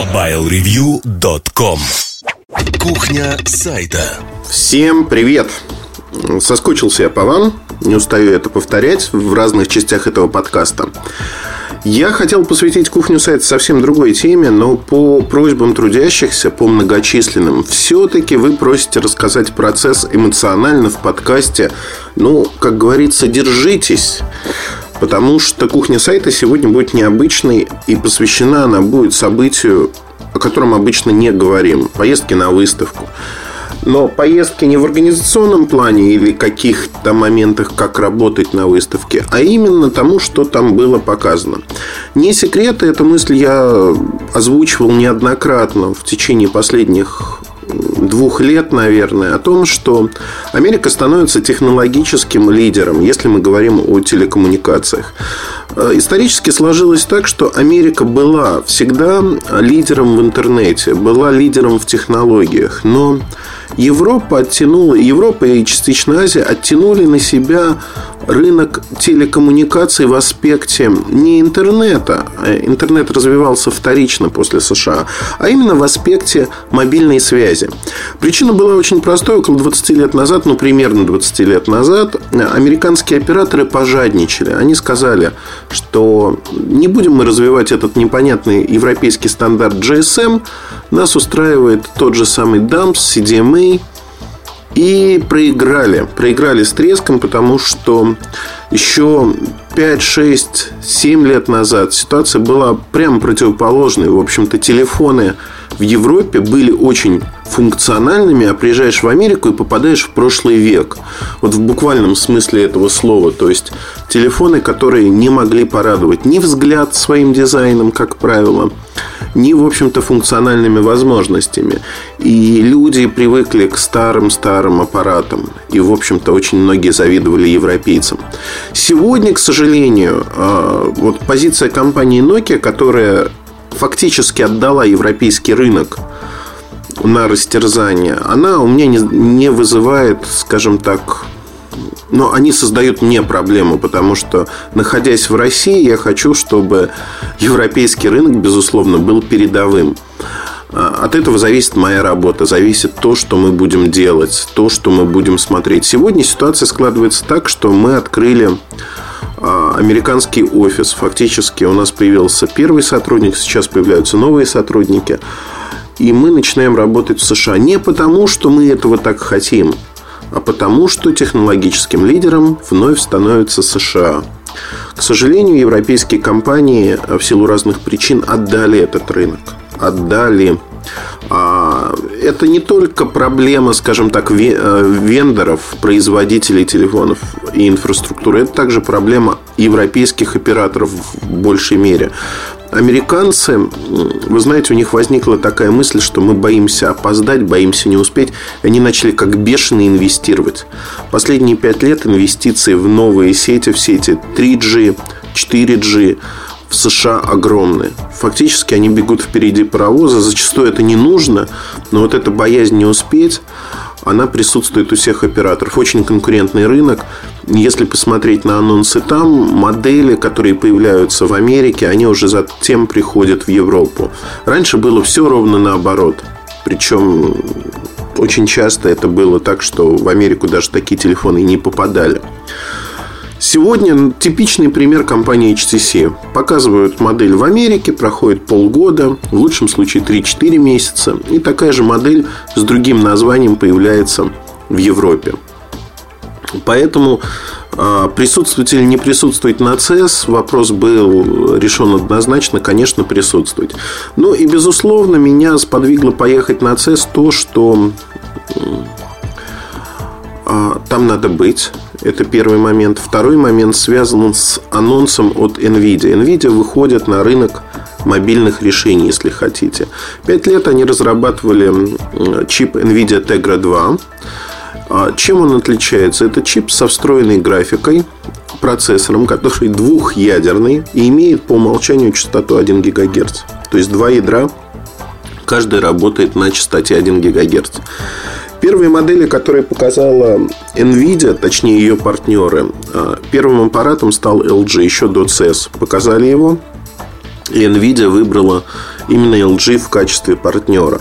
MobileReview.com Кухня сайта Всем привет! Соскучился я по вам, не устаю это повторять в разных частях этого подкаста. Я хотел посвятить кухню сайта совсем другой теме, но по просьбам трудящихся, по многочисленным, все-таки вы просите рассказать процесс эмоционально в подкасте. Ну, как говорится, держитесь. Потому что кухня сайта сегодня будет необычной, и посвящена она будет событию, о котором обычно не говорим. Поездке на выставку. Но поездки не в организационном плане или каких-то моментах, как работать на выставке, а именно тому, что там было показано. Не секрет, эту мысль я озвучивал неоднократно в течение последних двух лет, наверное, о том, что Америка становится технологическим лидером, если мы говорим о телекоммуникациях. Э, исторически сложилось так, что Америка была всегда лидером в интернете, была лидером в технологиях, но Европа оттянула, Европа и частично Азия оттянули на себя рынок телекоммуникаций в аспекте не интернета, а интернет развивался вторично после США, а именно в аспекте мобильной связи. Причина была очень простой. Около 20 лет назад, ну примерно 20 лет назад, американские операторы пожадничали. Они сказали, что не будем мы развивать этот непонятный европейский стандарт GSM, нас устраивает тот же самый DAMS, CDMA, и проиграли. Проиграли с треском, потому что еще 5, 6, 7 лет назад ситуация была прямо противоположной. В общем-то, телефоны в Европе были очень функциональными, а приезжаешь в Америку и попадаешь в прошлый век. Вот в буквальном смысле этого слова. То есть телефоны, которые не могли порадовать ни взгляд своим дизайном, как правило, ни, в общем-то, функциональными возможностями. И люди привыкли к старым-старым аппаратам. И, в общем-то, очень многие завидовали европейцам. Сегодня, к сожалению, а, вот позиция компании Nokia, которая фактически отдала европейский рынок на растерзание, она у меня не вызывает, скажем так, но они создают мне проблему, потому что, находясь в России, я хочу, чтобы европейский рынок, безусловно, был передовым. А, от этого зависит моя работа, зависит то, что мы будем делать, то, что мы будем смотреть. Сегодня ситуация складывается так, что мы открыли а, американский офис. Фактически у нас появился первый сотрудник, сейчас появляются новые сотрудники. И мы начинаем работать в США не потому, что мы этого так хотим, а потому, что технологическим лидером вновь становится США. К сожалению, европейские компании в силу разных причин отдали этот рынок. Отдали а, это не только проблема, скажем так, э, вендоров, производителей телефонов и инфраструктуры, это также проблема европейских операторов в большей мере. Американцы, вы знаете, у них возникла такая мысль, что мы боимся опоздать, боимся не успеть. Они начали как бешеные инвестировать. Последние пять лет инвестиции в новые сети, в сети 3G, 4G, в США огромные. Фактически они бегут впереди паровоза. Зачастую это не нужно, но вот эта боязнь не успеть, она присутствует у всех операторов. Очень конкурентный рынок. Если посмотреть на анонсы там, модели, которые появляются в Америке, они уже затем приходят в Европу. Раньше было все ровно наоборот. Причем очень часто это было так, что в Америку даже такие телефоны не попадали. Сегодня типичный пример компании HTC. Показывают модель в Америке, проходит полгода, в лучшем случае 3-4 месяца. И такая же модель с другим названием появляется в Европе. Поэтому а, присутствовать или не присутствовать на CES, вопрос был решен однозначно, конечно, присутствовать. Ну и, безусловно, меня сподвигло поехать на CES то, что там надо быть. Это первый момент. Второй момент связан с анонсом от NVIDIA. NVIDIA выходит на рынок мобильных решений, если хотите. Пять лет они разрабатывали чип NVIDIA Tegra 2. А чем он отличается? Это чип со встроенной графикой, процессором, который двухъядерный и имеет по умолчанию частоту 1 ГГц. То есть два ядра, каждый работает на частоте 1 ГГц. Первые модели, которые показала Nvidia, точнее ее партнеры, а, первым аппаратом стал LG еще до CES. Показали его, и Nvidia выбрала именно LG в качестве партнера.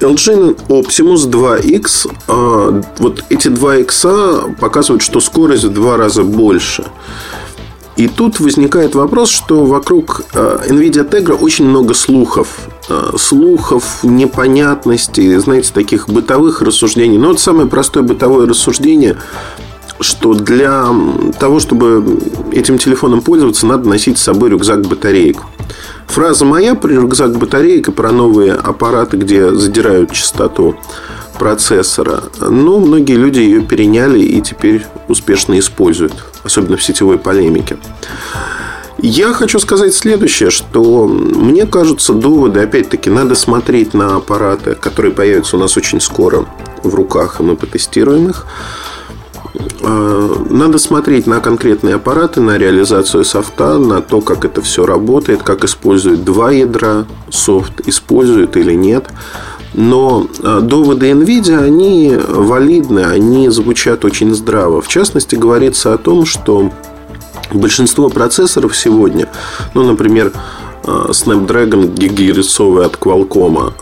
LG Optimus 2X, а, вот эти 2X показывают, что скорость в два раза больше. И тут возникает вопрос, что вокруг а, NVIDIA Tegra очень много слухов. А, слухов, непонятностей, знаете, таких бытовых рассуждений. Но вот самое простое бытовое рассуждение что для того, чтобы этим телефоном пользоваться, надо носить с собой рюкзак батареек. Фраза моя про рюкзак батареек и про новые аппараты, где задирают частоту процессора. Но многие люди ее переняли и теперь успешно используют, особенно в сетевой полемике. Я хочу сказать следующее, что мне кажутся доводы, опять-таки, надо смотреть на аппараты, которые появятся у нас очень скоро в руках, и мы потестируем их. Э, надо смотреть на конкретные аппараты, на реализацию софта, на то, как это все работает, как используют два ядра, софт используют или нет. Но э, доводы NVIDIA, они валидны, они звучат очень здраво. В частности, говорится о том, что большинство процессоров сегодня, ну, например, э, Snapdragon гигагерцовый от Qualcomm,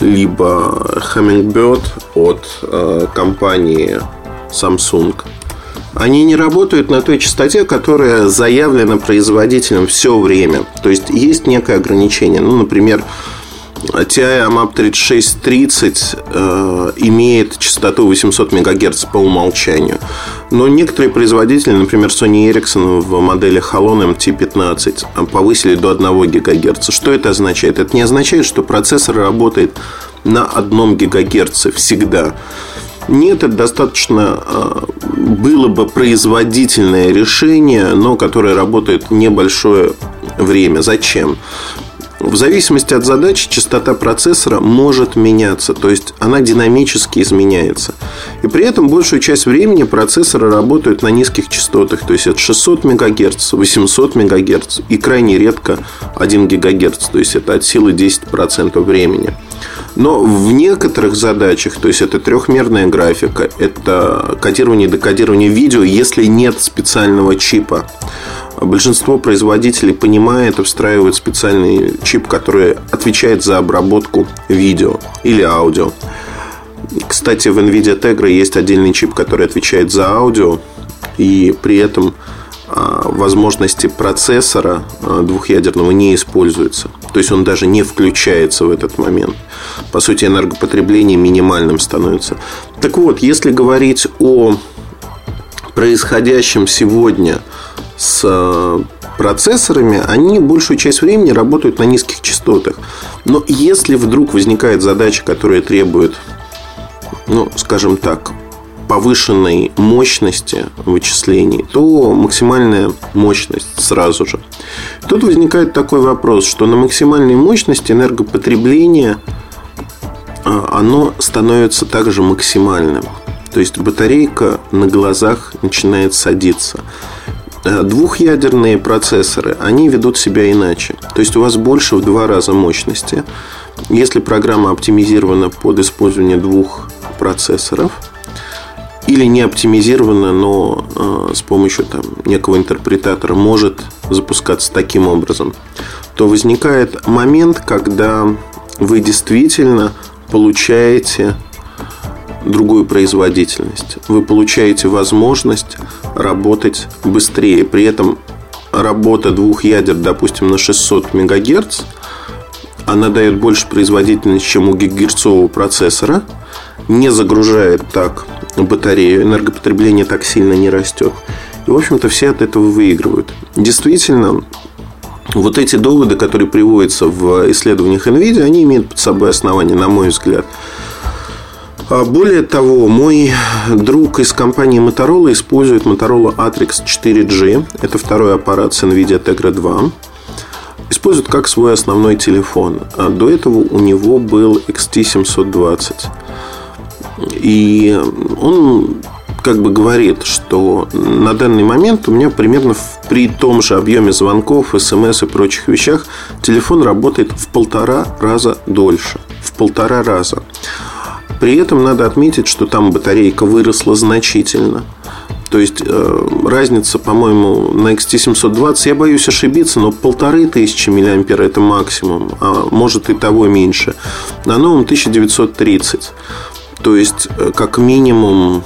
либо Hummingbird от компании Samsung, они не работают на той частоте, которая заявлена производителем все время. То есть есть некое ограничение. Ну, например, TI AMAP 3630 э, имеет частоту 800 МГц по умолчанию. Но некоторые производители, например, Sony Ericsson в модели Halon MT15 повысили до 1 ГГц. Что это означает? Это не означает, что процессор работает на 1 ГГц всегда. Нет, это достаточно а, было бы производительное решение, но которое работает небольшое время. Зачем? В зависимости от задачи частота процессора может меняться, то есть она динамически изменяется. И при этом большую часть времени процессоры работают на низких частотах, то есть от 600 МГц, 800 МГц и крайне редко 1 ГГц, то есть это от силы 10% времени. Но в некоторых задачах, то есть это трехмерная графика, это кодирование и декодирование видео, если нет специального чипа, Большинство производителей понимает и встраивает специальный чип, который отвечает за обработку видео или аудио. Кстати, в NVIDIA Tegra есть отдельный чип, который отвечает за аудио, и при этом а, возможности процессора а, двухъядерного не используются. То есть он даже не включается в этот момент. По сути, энергопотребление минимальным становится. Так вот, если говорить о происходящем сегодня с э, процессорами, они большую часть времени работают на низких частотах. Но если вдруг возникает задача, которая требует, ну, скажем так, повышенной мощности вычислений, то максимальная мощность сразу же. Тут возникает такой вопрос, что на максимальной мощности энергопотребление э, оно становится также максимальным. То есть батарейка на глазах начинает садиться. Э, двухъядерные процессоры, они ведут себя иначе. То есть у вас больше в два раза мощности. Если программа оптимизирована под использование двух процессоров, или не оптимизирована, но э, с помощью там, некого интерпретатора может запускаться таким образом, то возникает момент, когда вы действительно получаете другую производительность. Вы получаете возможность работать быстрее. При этом работа двух ядер, допустим, на 600 МГц, она дает больше производительности, чем у гигагерцового процессора, не загружает так батарею, энергопотребление так сильно не растет. И, в общем-то, все от этого выигрывают. Действительно, вот эти доводы, которые приводятся в исследованиях NVIDIA, они имеют под собой основание, на мой взгляд. А более того, мой друг из компании Motorola использует Motorola Atrix 4G. Это второй аппарат с NVIDIA Tegra 2. Использует как свой основной телефон. А до этого у него был XT720. И он как бы говорит, что на данный момент у меня примерно при том же объеме звонков, смс и прочих вещах телефон работает в полтора раза дольше. В полтора раза. При этом надо отметить, что там батарейка выросла значительно. То есть э, разница, по-моему, на XT720, я боюсь ошибиться, но полторы тысячи миллиампер это максимум, а может и того меньше. На новом 1930. То есть, э, как минимум,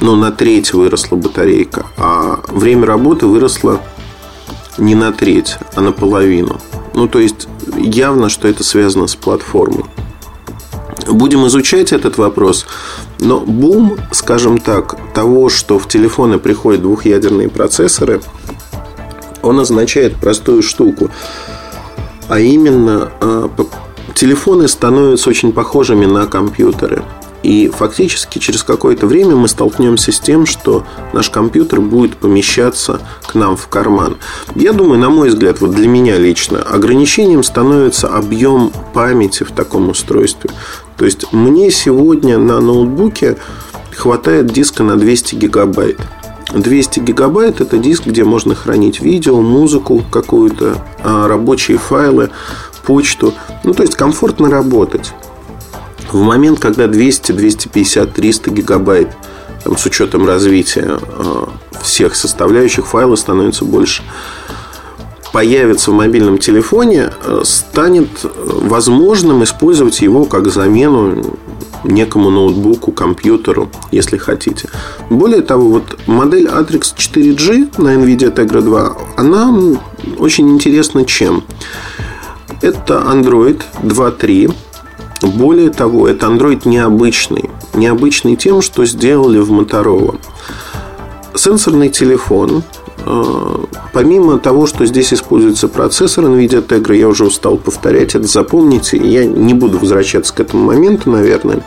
ну, на треть выросла батарейка, а время работы выросло не на треть, а на половину. Ну, то есть, явно, что это связано с платформой. Будем изучать этот вопрос. Но бум, скажем так, того, что в телефоны приходят двухъядерные процессоры, он означает простую штуку. А именно, а, телефоны становятся очень похожими на компьютеры. И фактически через какое-то время мы столкнемся с тем, что наш компьютер будет помещаться к нам в карман. Я думаю, на мой взгляд, вот для меня лично, ограничением становится объем памяти в таком устройстве. То есть мне сегодня на ноутбуке хватает диска на 200 гигабайт. 200 гигабайт – это диск, где можно хранить видео, музыку какую-то, а, рабочие файлы, почту. Ну, то есть комфортно работать. В момент, когда 200, 250, 300 гигабайт с учетом развития э, всех составляющих файла становится больше появится в мобильном телефоне, э, станет э, возможным использовать его как замену некому ноутбуку, компьютеру, если хотите. Более того, вот модель Atrix 4G на NVIDIA Tegra 2, она очень интересна чем? Это Android 2.3 более того, это Android необычный. Необычный тем, что сделали в Motorola. Сенсорный телефон, э, помимо того, что здесь используется процессор NVIDIA Tegra, я уже устал повторять это, запомните, я не буду возвращаться к этому моменту, наверное.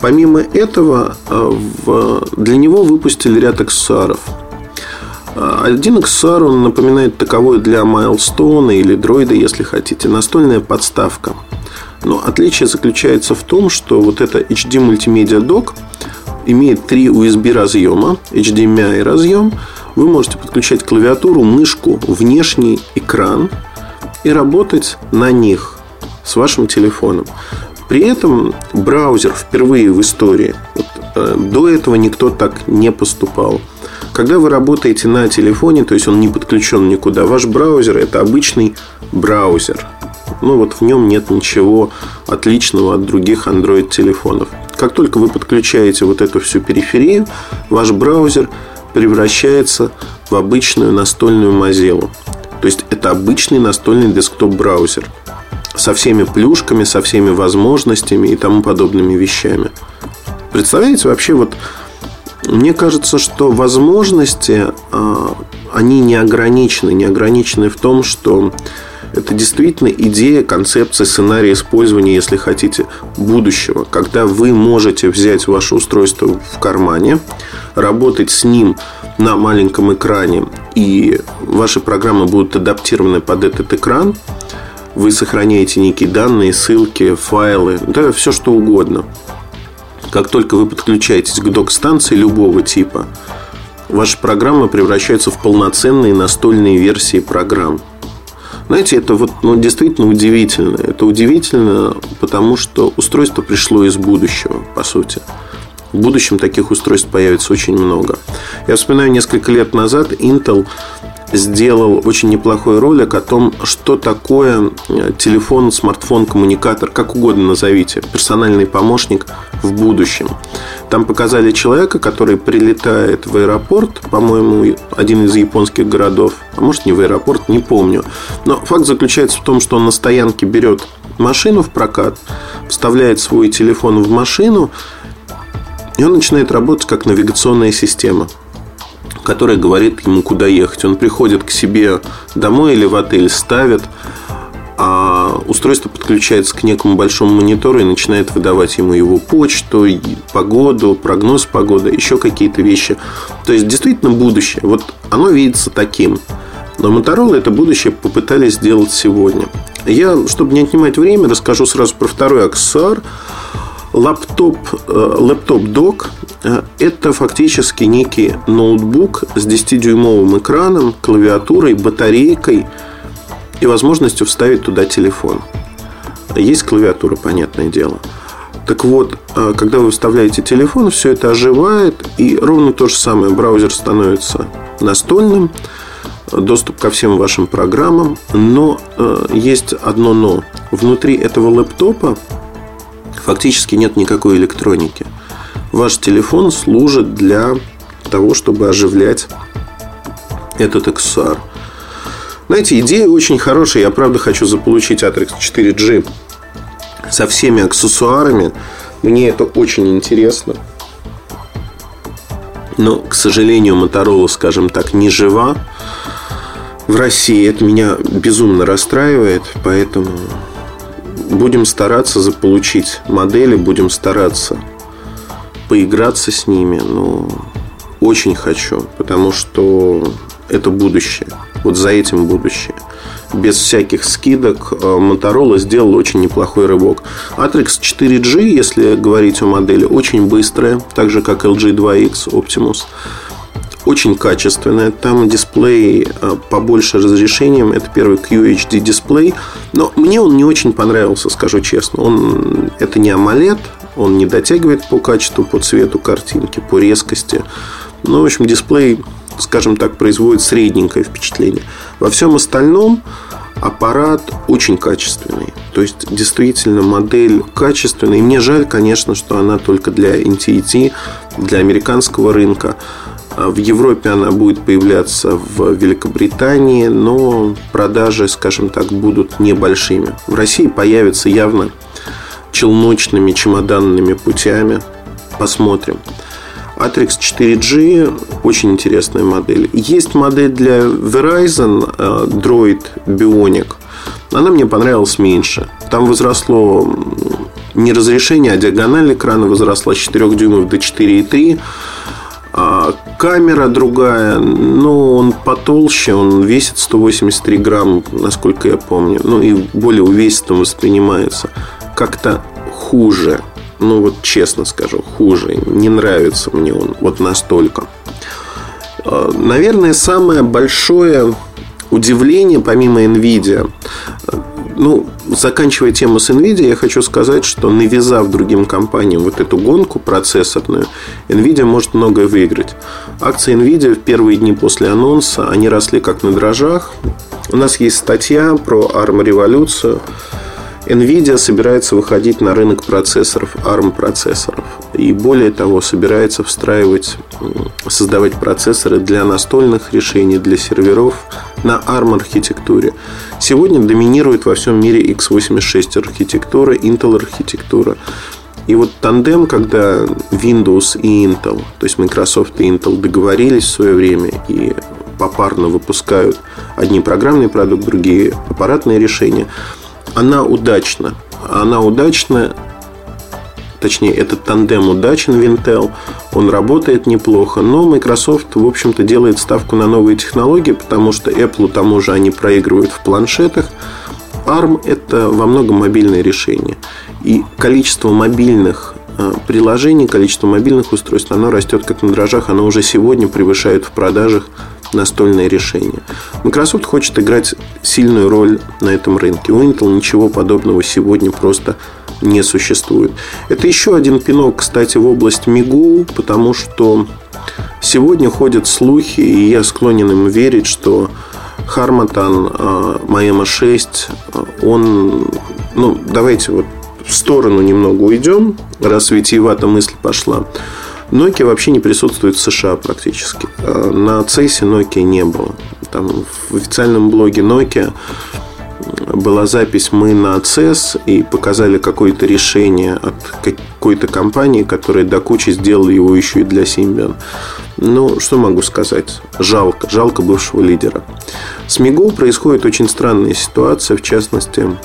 Помимо этого, э, для него выпустили ряд аксессуаров. Э, один аксессуар, он напоминает таковой для Milestone или дроида, если хотите, настольная подставка – но отличие заключается в том, что вот это HD Multimedia Dock имеет три USB разъема, HDMI разъем. Вы можете подключать клавиатуру, мышку, внешний экран и работать на них с вашим телефоном. При этом браузер впервые в истории, вот, э, до этого никто так не поступал. Когда вы работаете на телефоне, то есть он не подключен никуда, ваш браузер это обычный браузер – ну вот в нем нет ничего отличного от других Android телефонов. Как только вы подключаете вот эту всю периферию, ваш браузер превращается в обычную настольную Mozilla. То есть это обычный настольный десктоп-браузер со всеми плюшками, со всеми возможностями и тому подобными вещами. Представляете, вообще вот мне кажется, что возможности, а, они не ограничены. Не ограничены в том, что это действительно идея, концепция, сценария использования, если хотите, будущего. Когда вы можете взять ваше устройство в кармане, работать с ним на маленьком экране, и ваши программы будут адаптированы под этот экран, вы сохраняете некие данные, ссылки, файлы, да, все что угодно. Как только вы подключаетесь к док-станции любого типа, ваша программа превращается в полноценные настольные версии программ. Знаете, это вот ну, действительно удивительно. Это удивительно, потому что устройство пришло из будущего, по сути. В будущем таких устройств появится очень много. Я вспоминаю, несколько лет назад Intel сделал очень неплохой ролик о том, что такое э, телефон, смартфон, коммуникатор, как угодно назовите, персональный помощник в будущем. Там показали человека, который прилетает в аэропорт, по-моему, один из японских городов, а может не в аэропорт, не помню. Но факт заключается в том, что он на стоянке берет машину в прокат, вставляет свой телефон в машину, и он начинает работать как навигационная система которая говорит ему, куда ехать. Он приходит к себе домой или в отель, ставит, а устройство подключается к некому большому монитору и начинает выдавать ему его почту, погоду, прогноз погоды, еще какие-то вещи. То есть, действительно, будущее. Вот оно видится таким. Но Motorola это будущее попытались сделать сегодня. Я, чтобы не отнимать время, расскажу сразу про второй аксессуар – Лаптоп, э, лэптоп-док э, – это фактически некий ноутбук с 10-дюймовым экраном, клавиатурой, батарейкой и возможностью вставить туда телефон. Есть клавиатура, понятное дело. Так вот, э, когда вы вставляете телефон, все это оживает, и ровно то же самое. Браузер становится настольным, доступ ко всем вашим программам, но есть одно но. Внутри этого лэптопа фактически нет никакой электроники. Ваш телефон служит для того, чтобы оживлять этот XR. Знаете, идея очень хорошая. Я правда хочу заполучить Atrix 4G со всеми аксессуарами. Мне это очень интересно. Но, к сожалению, Motorola, скажем так, не жива в России. Это меня безумно расстраивает, поэтому будем стараться заполучить модели, будем стараться поиграться с ними. Но очень хочу, потому что это будущее. Вот за этим будущее. Без всяких скидок э, Motorola сделал очень неплохой рывок. Atrix 4G, если говорить о модели, очень быстрая, так же как LG 2X Optimus. Очень качественная. Там дисплей э, побольше разрешением. Это первый QHD дисплей. Но мне он не очень понравился, скажу честно. Он, это не AMOLED, он не дотягивает по качеству, по цвету картинки, по резкости. Ну, в общем, дисплей скажем так, производит средненькое впечатление. Во всем остальном аппарат очень качественный. То есть, действительно, модель качественная. И мне жаль, конечно, что она только для NTT, для американского рынка. А в Европе она будет появляться в Великобритании, но продажи, скажем так, будут небольшими. В России появится явно челночными, чемоданными путями. Посмотрим. Atrix 4G очень интересная модель. Есть модель для Verizon э, Droid Bionic. Она мне понравилась меньше. Там возросло не разрешение, а диагональ экрана возросла с 4 дюймов до 4,3. А камера другая, но он потолще, он весит 183 грамм, насколько я помню. Ну и более увесистым воспринимается. Как-то хуже ну вот честно скажу, хуже. Не нравится мне он вот настолько. А, наверное, самое большое удивление, помимо NVIDIA, ну, заканчивая тему с NVIDIA, я хочу сказать, что навязав другим компаниям вот эту гонку процессорную, NVIDIA может многое выиграть. Акции NVIDIA в первые дни после анонса, они росли как на дрожжах. У нас есть статья про ARM-революцию. Nvidia собирается выходить на рынок процессоров, ARM процессоров. И более того, собирается встраивать, создавать процессоры для настольных решений, для серверов на ARM архитектуре. Сегодня доминирует во всем мире x86 архитектура, Intel архитектура. И вот тандем, когда Windows и Intel, то есть Microsoft и Intel договорились в свое время и попарно выпускают одни программные продукты, другие аппаратные решения – она удачна. Она удачна, точнее, этот тандем удачен в Intel, он работает неплохо, но Microsoft, в общем-то, делает ставку на новые технологии, потому что Apple, тому же, они проигрывают в планшетах. ARM – это во многом мобильное решение. И количество мобильных э, приложений, количество мобильных устройств, оно растет как на дрожжах, оно уже сегодня превышает в продажах настольное решение. Microsoft хочет играть сильную роль на этом рынке. У Intel ничего подобного сегодня просто не существует. Это еще один пинок, кстати, в область MIGO, потому что сегодня ходят слухи, и я склонен им верить, что Харматан Маэма 6, он, ну, давайте вот в сторону немного уйдем, раз витиевата мысль пошла. Nokia вообще не присутствует в США практически. А на CES Nokia не было. Там в официальном блоге Nokia была запись «Мы на CES» и показали какое-то решение от какой-то компании, которая до кучи сделала его еще и для Symbian. Ну, что могу сказать? Жалко. Жалко бывшего лидера. С Migo происходит очень странная ситуация. В частности,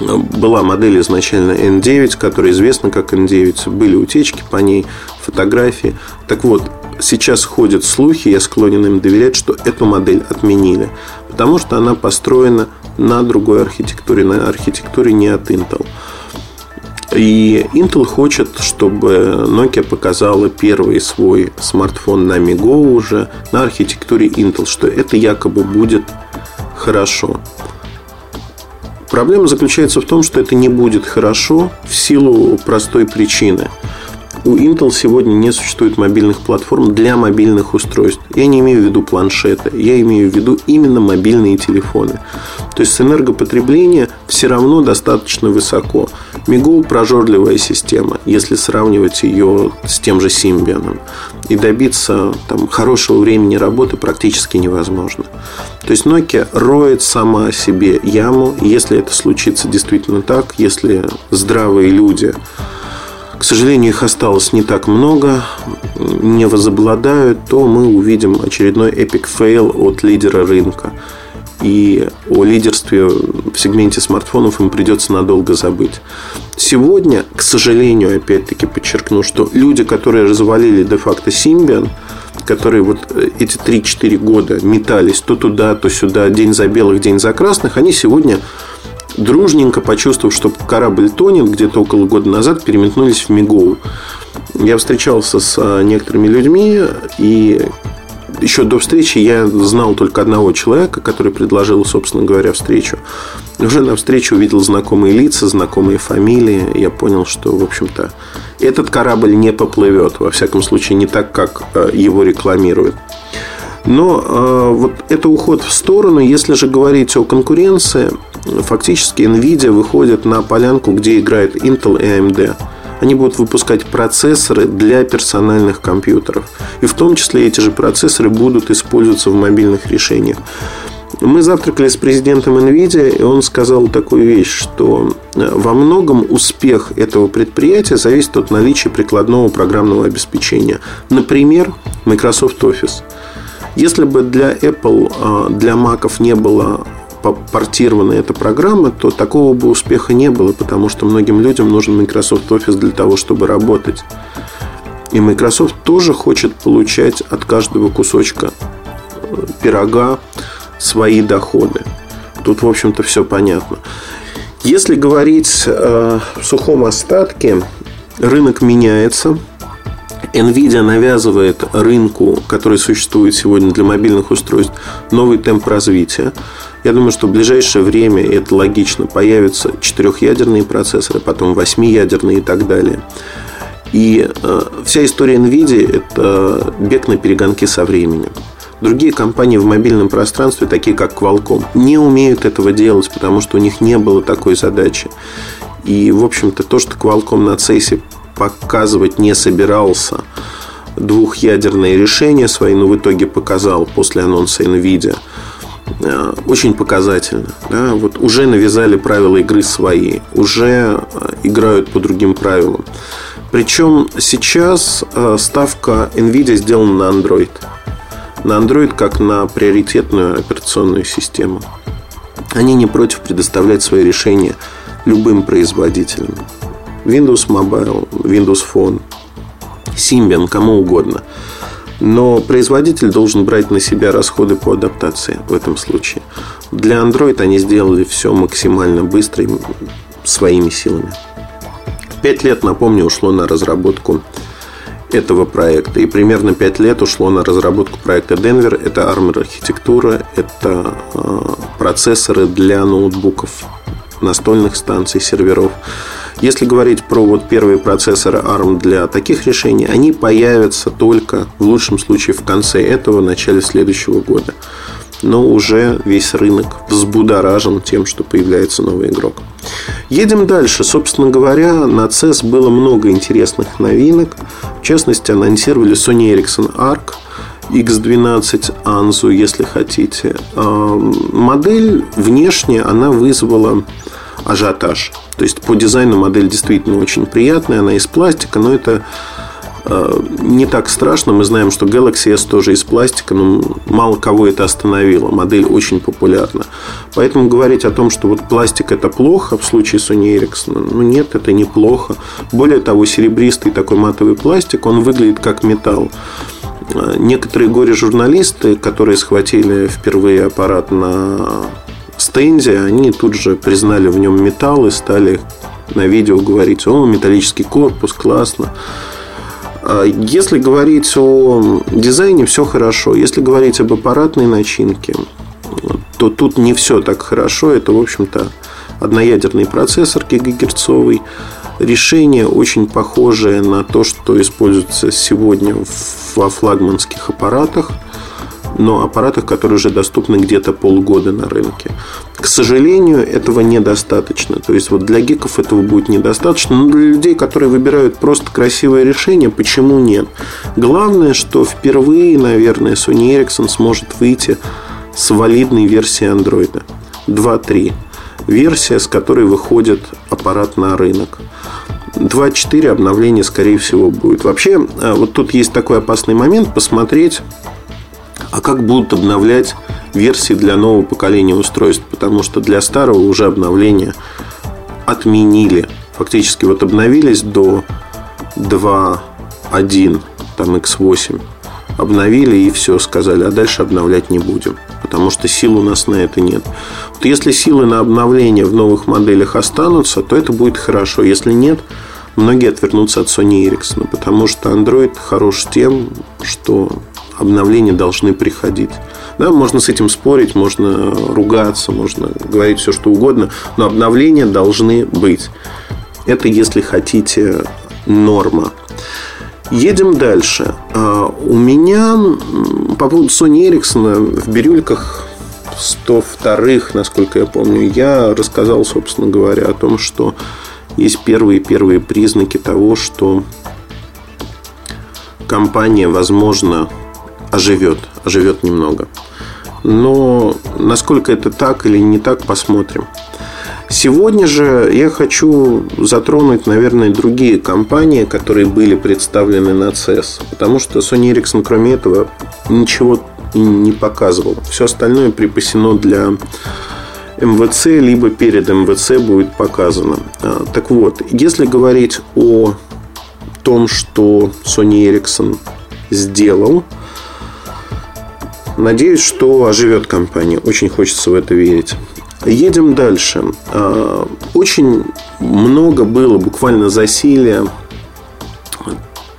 была модель изначально N9, которая известна как N9. Были утечки по ней, фотографии. Так вот, сейчас ходят слухи, я склонен им доверять, что эту модель отменили. Потому что она построена на другой архитектуре, на архитектуре не от Intel. И Intel хочет, чтобы Nokia показала первый свой смартфон на Migo уже на архитектуре Intel, что это якобы будет хорошо. Проблема заключается в том, что это не будет хорошо в силу простой причины – у Intel сегодня не существует мобильных платформ для мобильных устройств. Я не имею в виду планшеты, я имею в виду именно мобильные телефоны. То есть энергопотребление все равно достаточно высоко. Мигоу прожорливая система, если сравнивать ее с тем же Symbian. И добиться там, хорошего времени работы практически невозможно. То есть Nokia роет сама себе яму. Если это случится действительно так, если здравые люди к сожалению, их осталось не так много, не возобладают, то мы увидим очередной epic fail от лидера рынка. И о лидерстве в сегменте смартфонов им придется надолго забыть. Сегодня, к сожалению, опять-таки подчеркну, что люди, которые развалили де-факто Symbian, которые вот э, эти 3-4 года метались то туда, то сюда, день за белых, день за красных, они сегодня дружненько, почувствовав, что корабль тонет, где-то около года назад переметнулись в Мигоу. Я встречался с а, некоторыми людьми, и еще до встречи я знал только одного человека, который предложил, собственно говоря, встречу. Уже на встрече увидел знакомые лица, знакомые фамилии. Я понял, что, в общем-то, этот корабль не поплывет. Во всяком случае, не так, как а, его рекламируют. Но э, вот это уход в сторону. Если же говорить о конкуренции, фактически Nvidia выходит на полянку, где играет Intel и AMD. Они будут выпускать процессоры для персональных компьютеров. И в том числе эти же процессоры будут использоваться в мобильных решениях. Мы завтракали с президентом NVIDIA, и он сказал такую вещь, что э, во многом успех этого предприятия зависит от наличия прикладного программного обеспечения. Например, Microsoft Office. Если бы для Apple, а, для Mac не было портирована эта программа, то такого бы успеха не было, потому что многим людям нужен Microsoft Office для того, чтобы работать. И Microsoft тоже хочет получать от каждого кусочка э, пирога свои доходы. Тут, в общем-то, все понятно. Если говорить э, в сухом остатке, рынок меняется – Nvidia навязывает рынку, который существует сегодня для мобильных устройств, новый темп развития. Я думаю, что в ближайшее время, это логично, появятся четырехъядерные процессоры, потом восьмиядерные и так далее. И э, вся история NVIDIA – это бег на перегонки со временем. Другие компании в мобильном пространстве, такие как Qualcomm, не умеют этого делать, потому что у них не было такой задачи. И, в общем-то, то, что Qualcomm на CES показывать не собирался двухъядерные решения свои, но в итоге показал после анонса NVIDIA. Э, очень показательно. Да? Вот уже навязали правила игры свои, уже э, играют по другим правилам. Причем сейчас э, ставка NVIDIA сделана на Android. На Android как на приоритетную операционную систему. Они не против предоставлять свои решения любым производителям. Windows Mobile, Windows Phone, Symbian, кому угодно. Но производитель должен брать на себя расходы по адаптации в этом случае. Для Android они сделали все максимально быстро и своими силами. Пять лет, напомню, ушло на разработку этого проекта. И примерно 5 лет ушло на разработку проекта Denver. Это ARM архитектура, это э, процессоры для ноутбуков, настольных станций, серверов. Если говорить про вот первые процессоры ARM для таких решений, они появятся только в лучшем случае в конце этого, начале следующего года. Но уже весь рынок взбудоражен тем, что появляется новый игрок. Едем дальше. Собственно говоря, на CES было много интересных новинок. В частности, анонсировали Sony Ericsson ARC, X12 Anzu, если хотите. А, модель внешне она вызвала ажиотаж. То есть по дизайну модель действительно очень приятная, она из пластика, но это э, не так страшно. Мы знаем, что Galaxy S тоже из пластика, но мало кого это остановило. Модель очень популярна. Поэтому говорить о том, что вот пластик это плохо в случае Sony Ericsson, ну нет, это неплохо. Более того, серебристый такой матовый пластик, он выглядит как металл. Э, некоторые горе-журналисты, которые схватили впервые аппарат на стенде, они тут же признали в нем металл и стали на видео говорить, о, металлический корпус, классно. А если говорить о дизайне, все хорошо. Если говорить об аппаратной начинке, то тут не все так хорошо. Это, в общем-то, одноядерный процессор гигагерцовый. Решение очень похожее на то, что используется сегодня во флагманских аппаратах – но аппаратах, которые уже доступны где-то полгода на рынке. К сожалению, этого недостаточно. То есть, вот для гиков этого будет недостаточно, но для людей, которые выбирают просто красивое решение, почему нет? Главное, что впервые, наверное, Sony Ericsson сможет выйти с валидной версией Android 2.3. Версия, с которой выходит аппарат на рынок. 2.4 обновление, скорее всего, будет. Вообще, э, вот тут есть такой опасный момент посмотреть а как будут обновлять версии для нового поколения устройств, потому что для старого уже обновления отменили. Фактически вот обновились до 2.1, там X8, обновили и все, сказали, а дальше обновлять не будем, потому что сил у нас на это нет. Вот если силы на обновление в новых моделях останутся, то это будет хорошо. Если нет, многие отвернутся от Sony Ericsson, потому что Android хорош тем, что обновления должны приходить. Да, можно с этим спорить, можно ругаться, можно говорить все, что угодно, но обновления должны быть. Это, если хотите, норма. Едем дальше. А, у меня по поводу Sony Ericsson в бирюльках 102-х, насколько я помню, я рассказал, собственно говоря, о том, что есть первые-первые признаки того, что компания, возможно, оживет, оживет немного. Но насколько это так или не так, посмотрим. Сегодня же я хочу затронуть, наверное, другие компании, которые были представлены на CES. Потому что Sony Ericsson, кроме этого, ничего не показывал. Все остальное припасено для МВЦ, либо перед МВЦ будет показано. А, так вот, если говорить о том, что Sony Ericsson сделал – Надеюсь, что оживет компания. Очень хочется в это верить. Едем дальше. А, очень много было буквально засилия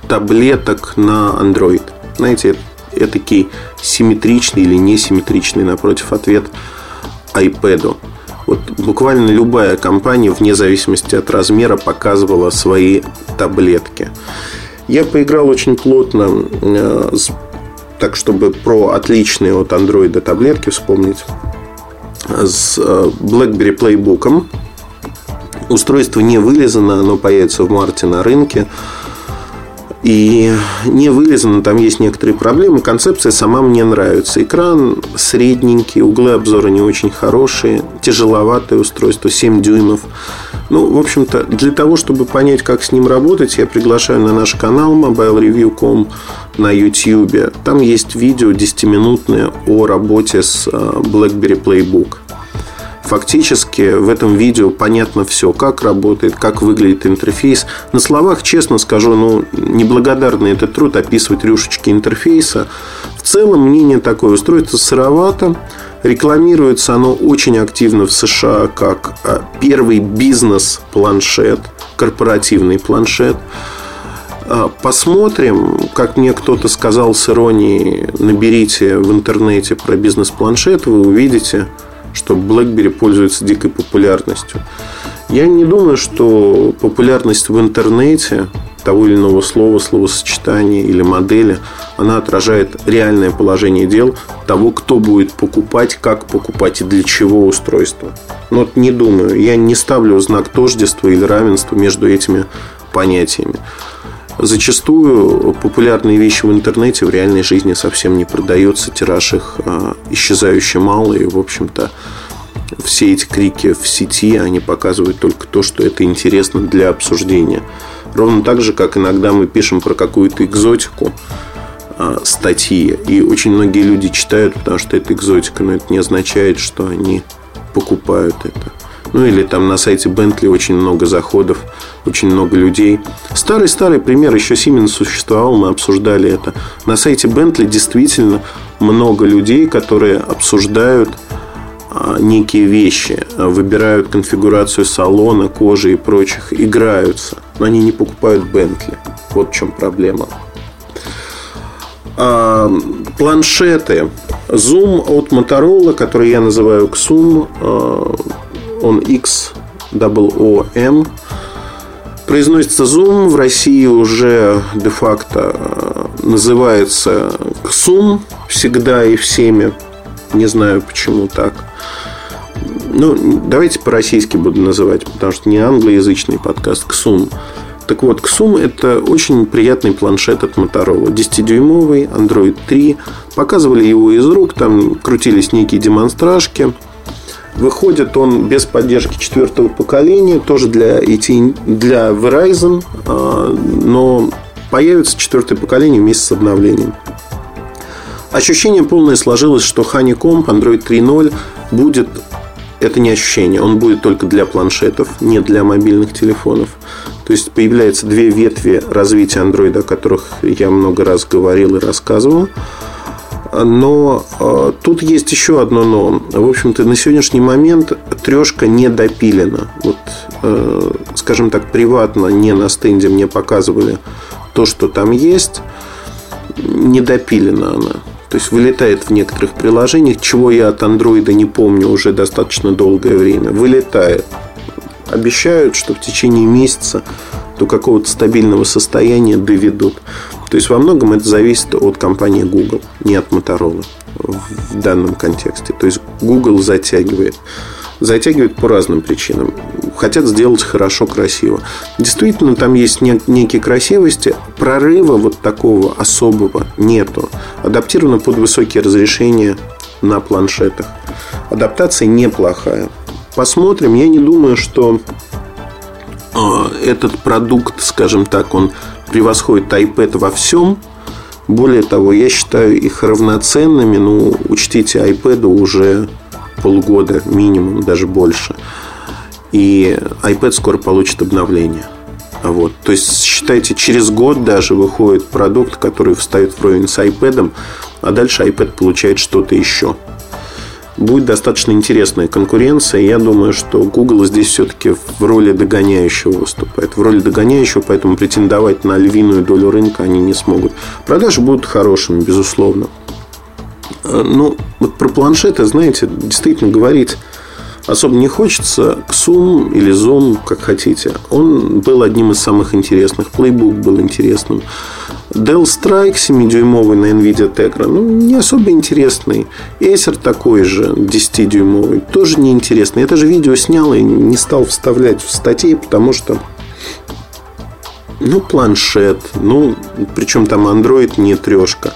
таблеток на Android. Знаете, этакий симметричный или несимметричный напротив ответ iPad. Вот буквально любая компания, вне зависимости от размера, показывала свои таблетки. Я поиграл очень плотно э, с так чтобы про отличные от Android таблетки вспомнить, с э, BlackBerry Playbook. Устройство не вылезано, оно появится в марте на рынке. И не вылезано, там есть некоторые проблемы. Концепция сама мне нравится. Экран средненький, углы обзора не очень хорошие, тяжеловатое устройство, 7 дюймов. Ну, в общем-то, для того, чтобы понять, как с ним работать, я приглашаю на наш канал mobilereview.com на YouTube. Там есть видео 10-минутное о работе с э, BlackBerry Playbook. Фактически в этом видео понятно все, как работает, как выглядит интерфейс. На словах, честно скажу, ну, неблагодарный этот труд описывать рюшечки интерфейса. В целом мнение такое, устройство сыровато, Рекламируется оно очень активно в США как а, первый бизнес-планшет, корпоративный планшет. А, посмотрим, как мне кто-то сказал с иронией, наберите в интернете про бизнес-планшет, вы увидите, что BlackBerry пользуется дикой популярностью. Я не думаю, что популярность в интернете того или иного слова, словосочетания или модели, она отражает реальное положение дел того, кто будет покупать, как покупать и для чего устройство. Но вот не думаю, я не ставлю знак тождества или равенства между этими понятиями. Зачастую популярные вещи в интернете в реальной жизни совсем не продаются, тираж их а, исчезающе мало, и, в общем-то, все эти крики в сети, они показывают только то, что это интересно для обсуждения. Ровно так же, как иногда мы пишем про какую-то экзотику а, статьи, и очень многие люди читают, потому что это экзотика, но это не означает, что они покупают это. Ну или там на сайте Bentley очень много заходов, очень много людей. Старый-старый пример, еще Siemens существовал, мы обсуждали это. На сайте Bentley действительно много людей, которые обсуждают а, некие вещи, выбирают конфигурацию салона, кожи и прочих, играются, но они не покупают Bentley. Вот в чем проблема. А, планшеты. Zoom от Motorola, который я называю XUM, а, он X, O M. Произносится Zoom. В России уже де-факто э, называется XUM всегда и всеми. Не знаю, почему так. Ну, давайте по-российски буду называть, потому что не англоязычный подкаст XUM. Так вот, XUM – это очень приятный планшет от Motorola. 10-дюймовый, Android 3. Показывали его из рук, там крутились некие демонстражки. Выходит он без поддержки четвертого поколения, тоже для, AT, для Verizon, а, но появится четвертое поколение вместе с обновлением. Ощущение полное сложилось, что Honeycomb Android 3.0 будет это не ощущение, он будет только для планшетов, не для мобильных телефонов. То есть появляются две ветви развития Android, о которых я много раз говорил и рассказывал. Но э, тут есть еще одно но. В общем-то, на сегодняшний момент трешка не допилена. Вот, э, скажем так, приватно, не на стенде мне показывали то, что там есть. Не допилена она. То есть вылетает в некоторых приложениях, чего я от андроида не помню уже достаточно долгое время. Вылетает. Обещают, что в течение месяца до какого-то стабильного состояния доведут. То есть во многом это зависит от компании Google, не от Motorola в данном контексте. То есть Google затягивает. Затягивает по разным причинам. Хотят сделать хорошо, красиво. Действительно, там есть некие красивости. Прорыва вот такого особого нету. Адаптировано под высокие разрешения на планшетах. Адаптация неплохая. Посмотрим. Я не думаю, что а, этот продукт, скажем так, он превосходит iPad во всем. Более того, я считаю их равноценными. Ну, учтите, iPad уже полгода минимум, даже больше. И iPad скоро получит обновление. Вот. То есть, считайте, через год даже выходит продукт, который встает вровень с iPad, а дальше iPad получает что-то еще будет достаточно интересная конкуренция. Я думаю, что Google здесь все-таки в роли догоняющего выступает. В роли догоняющего, поэтому претендовать на львиную долю рынка они не смогут. Продажи будут хорошими, безусловно. Э, ну, вот про планшеты, знаете, действительно говорить особо не хочется. Zoom или Zoom, как хотите. Он был одним из самых интересных. Playbook был интересным. Dell Strike 7-дюймовый на NVIDIA Tegra, ну, не особо интересный. Acer такой же, 10-дюймовый, тоже неинтересный. Я даже видео снял и не стал вставлять в статьи, потому что ну, планшет, ну, причем там Android не трешка,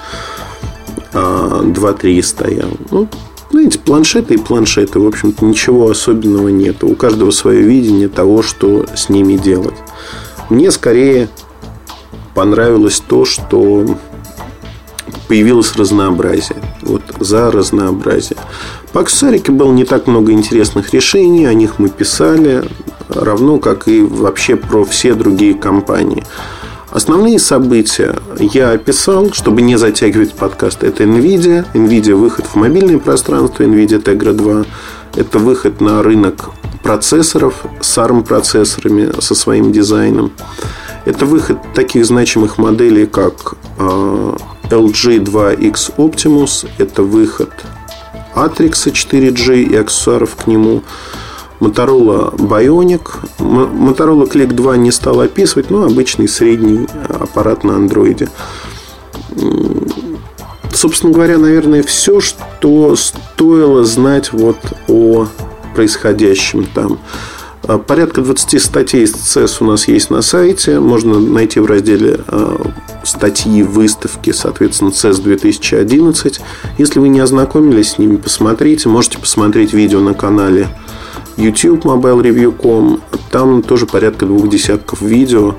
а 2.3 стоял. Ну, знаете, планшеты и планшеты, в общем-то, ничего особенного нет. У каждого свое видение того, что с ними делать. Мне скорее понравилось то, что появилось разнообразие. Вот за разнообразие. По Аксарике было не так много интересных решений, о них мы писали, равно как и вообще про все другие компании. Основные события я описал, чтобы не затягивать подкаст. Это NVIDIA. NVIDIA выход в мобильное пространство, NVIDIA Tegra 2. Это выход на рынок процессоров с ARM-процессорами, со своим дизайном. Это выход таких значимых моделей, как а, LG 2X Optimus. Это выход Atrix 4G и аксессуаров к нему. Motorola Bionic. Motorola Click 2 не стал описывать, но обычный средний аппарат на андроиде. Собственно говоря, наверное, все, что стоило знать вот о происходящем там. А, порядка 20 статей из CES у нас есть на сайте. Можно найти в разделе а, статьи, выставки, соответственно, CES 2011. Если вы не ознакомились с ними, посмотрите. Можете посмотреть видео на канале YouTube MobileReview.com. Там тоже порядка двух десятков видео.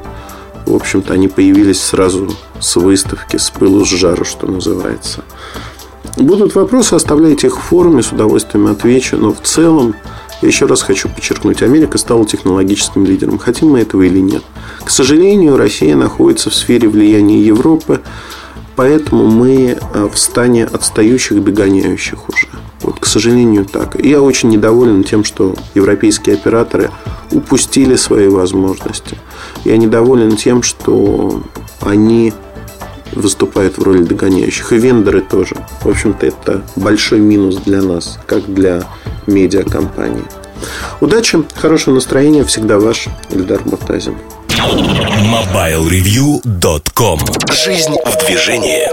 В общем-то, они появились сразу с выставки, с пылу с жару, что называется. Будут вопросы, оставляйте их в форуме, с удовольствием отвечу. Но в целом, я еще раз хочу подчеркнуть, Америка стала технологическим лидером. Хотим мы этого или нет. К сожалению, Россия находится в сфере влияния Европы, поэтому мы э, в стане отстающих, догоняющих уже. Вот, к сожалению, так. я очень недоволен тем, что европейские операторы упустили свои возможности. Я недоволен тем, что они выступают в роли догоняющих. И вендоры тоже. В общем-то, это большой минус для нас, как для медиакомпании. Удачи, хорошего настроения, всегда ваш Ильдар Муртазин. MobileReview.com Жизнь в движении